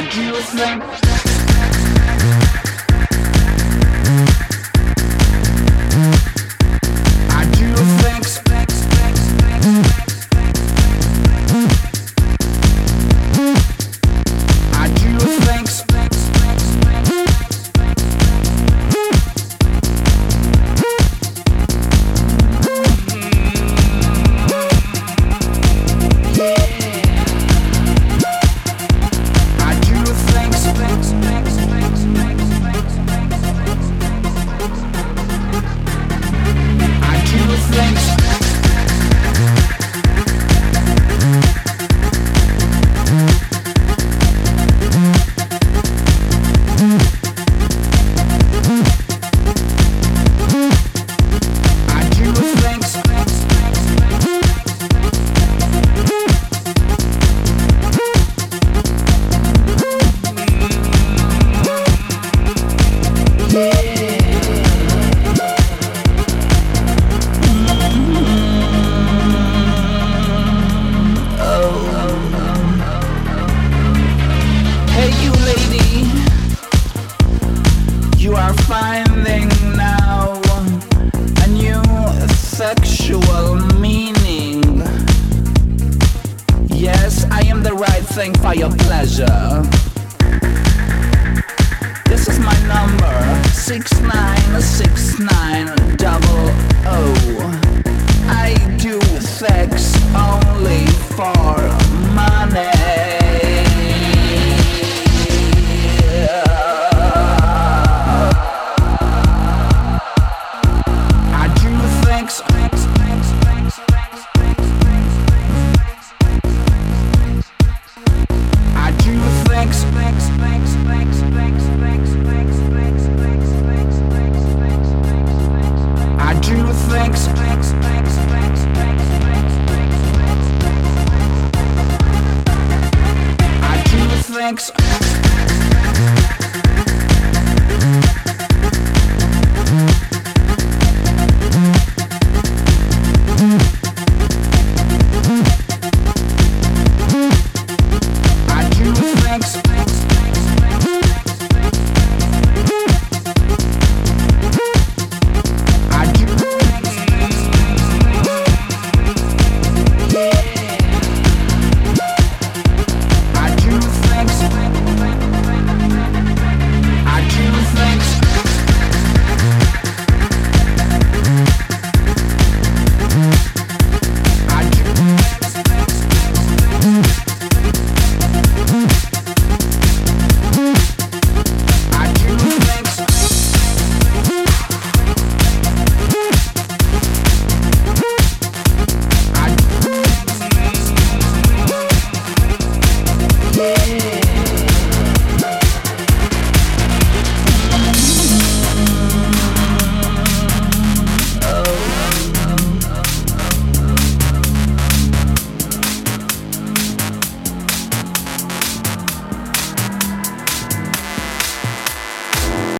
my dearest name are finding now a new sexual meaning. Yes, I am the right thing for your pleasure. This is my number, 6969. Thanks.